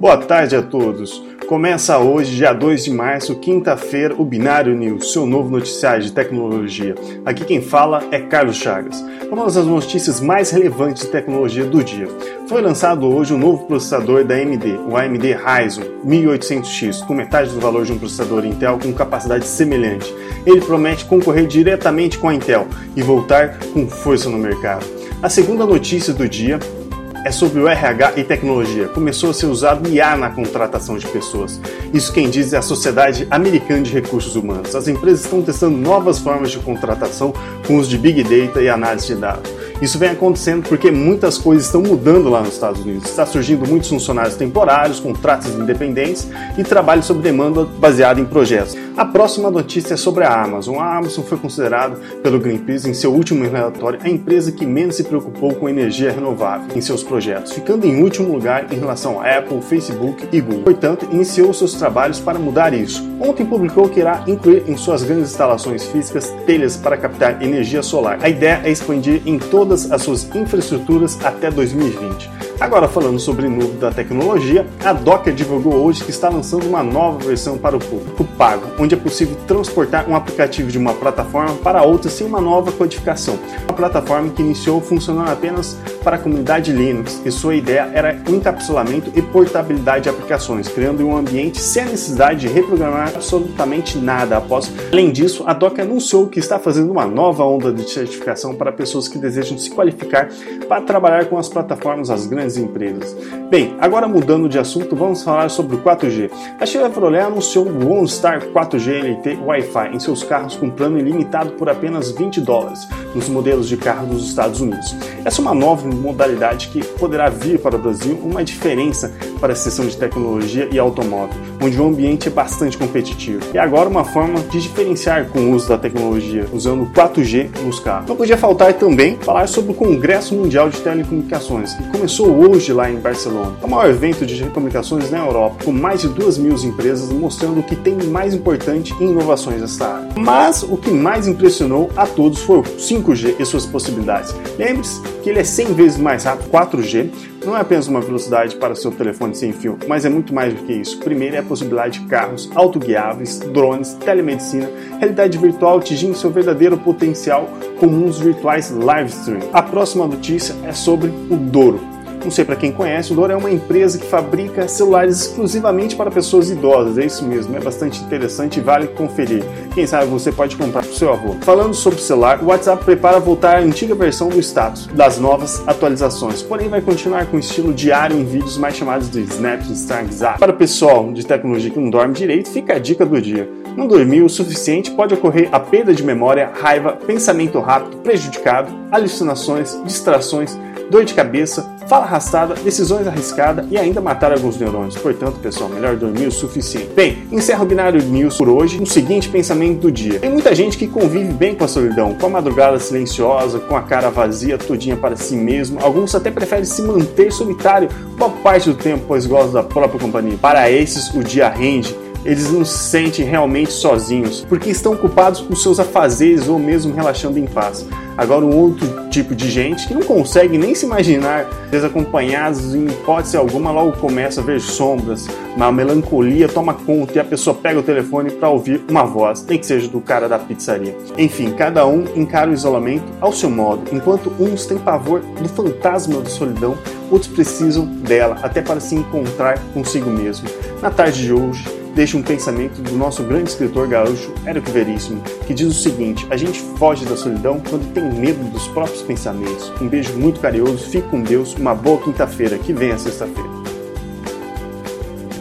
Boa tarde a todos. Começa hoje, dia 2 de março, quinta-feira, o Binário News, seu novo noticiário de tecnologia. Aqui quem fala é Carlos Chagas. Vamos às notícias mais relevantes de tecnologia do dia. Foi lançado hoje um novo processador da AMD, o AMD Ryzen 1800X, com metade do valor de um processador Intel com capacidade semelhante. Ele promete concorrer diretamente com a Intel e voltar com força no mercado. A segunda notícia do dia é sobre o RH e tecnologia. Começou a ser usado IA na contratação de pessoas. Isso quem diz é a Sociedade Americana de Recursos Humanos. As empresas estão testando novas formas de contratação com uso de Big Data e análise de dados. Isso vem acontecendo porque muitas coisas estão mudando lá nos Estados Unidos. Está surgindo muitos funcionários temporários, contratos independentes e trabalho sob demanda baseado em projetos. A próxima notícia é sobre a Amazon. A Amazon foi considerada pelo Greenpeace em seu último relatório a empresa que menos se preocupou com energia renovável em seus projetos, ficando em último lugar em relação a Apple, Facebook e Google. Portanto, iniciou seus trabalhos para mudar isso. Ontem publicou que irá incluir em suas grandes instalações físicas telhas para captar energia solar. A ideia é expandir em todas as suas infraestruturas até 2020. Agora falando sobre nuvem da tecnologia, a Docker divulgou hoje que está lançando uma nova versão para o público pago, onde é possível transportar um aplicativo de uma plataforma para outra sem uma nova codificação. Uma plataforma que iniciou funcionando apenas para a comunidade Linux e sua ideia era encapsulamento e portabilidade de aplicações, criando um ambiente sem a necessidade de reprogramar absolutamente nada após. Além disso, a Docker anunciou que está fazendo uma nova onda de certificação para pessoas que desejam se qualificar para trabalhar com as plataformas das grandes empresas. Bem, agora mudando de assunto, vamos falar sobre o 4G. A Chevrolet anunciou o OnStar 4G LTE Wi-Fi em seus carros com plano ilimitado por apenas 20 dólares nos modelos de carro dos Estados Unidos. Essa é uma nova modalidade que poderá vir para o Brasil uma diferença para a seção de tecnologia e automóvel, onde o ambiente é bastante competitivo. E agora uma forma de diferenciar com o uso da tecnologia, usando o 4G nos carros. Não podia faltar também falar sobre o Congresso Mundial de Telecomunicações, que começou hoje lá em Barcelona. É o maior evento de telecomunicações na Europa, com mais de duas mil empresas mostrando o que tem de mais importante em inovações nessa área. Mas o que mais impressionou a todos foi o 5G e suas possibilidades. Lembre-se que ele é 100 vezes mais rápido, 4G, não é apenas uma velocidade para seu telefone sem fio, mas é muito mais do que isso. Primeiro é a possibilidade de carros autoguiáveis, drones, telemedicina, realidade virtual atingindo seu verdadeiro potencial com mundos virtuais live stream. A próxima notícia é sobre o Douro. Não sei para quem conhece, o Dora é uma empresa que fabrica celulares exclusivamente para pessoas idosas. É isso mesmo, é bastante interessante e vale conferir. Quem sabe você pode comprar para o seu avô. Falando sobre celular, o WhatsApp prepara voltar à antiga versão do status das novas atualizações, porém vai continuar com o estilo diário em vídeos mais chamados de Snap Instagram Zap. Para o pessoal de tecnologia que não dorme direito, fica a dica do dia. Não dormir o suficiente pode ocorrer a perda de memória, raiva, pensamento rápido, prejudicado, alucinações, distrações, dor de cabeça, fala arrastada, decisões arriscadas e ainda matar alguns neurônios. Portanto, pessoal, melhor dormir o suficiente. Bem, encerro o Binário News por hoje no seguinte pensamento do dia. Tem muita gente que convive bem com a solidão, com a madrugada silenciosa, com a cara vazia, todinha para si mesmo. Alguns até preferem se manter solitário boa parte do tempo, pois gostam da própria companhia. Para esses, o dia rende eles não se sentem realmente sozinhos, porque estão ocupados com seus afazeres ou mesmo relaxando em paz. Agora, um outro tipo de gente que não consegue nem se imaginar desacompanhados em hipótese alguma, logo começa a ver sombras, uma melancolia toma conta e a pessoa pega o telefone para ouvir uma voz, nem que seja do cara da pizzaria. Enfim, cada um encara o isolamento ao seu modo, enquanto uns têm pavor do fantasma da solidão, outros precisam dela até para se encontrar consigo mesmo. Na tarde de hoje, deixa um pensamento do nosso grande escritor gaúcho Érico Veríssimo, que diz o seguinte: a gente foge da solidão quando tem medo dos próprios pensamentos. Um beijo muito carinhoso, fique com Deus, uma boa quinta-feira, que venha sexta-feira.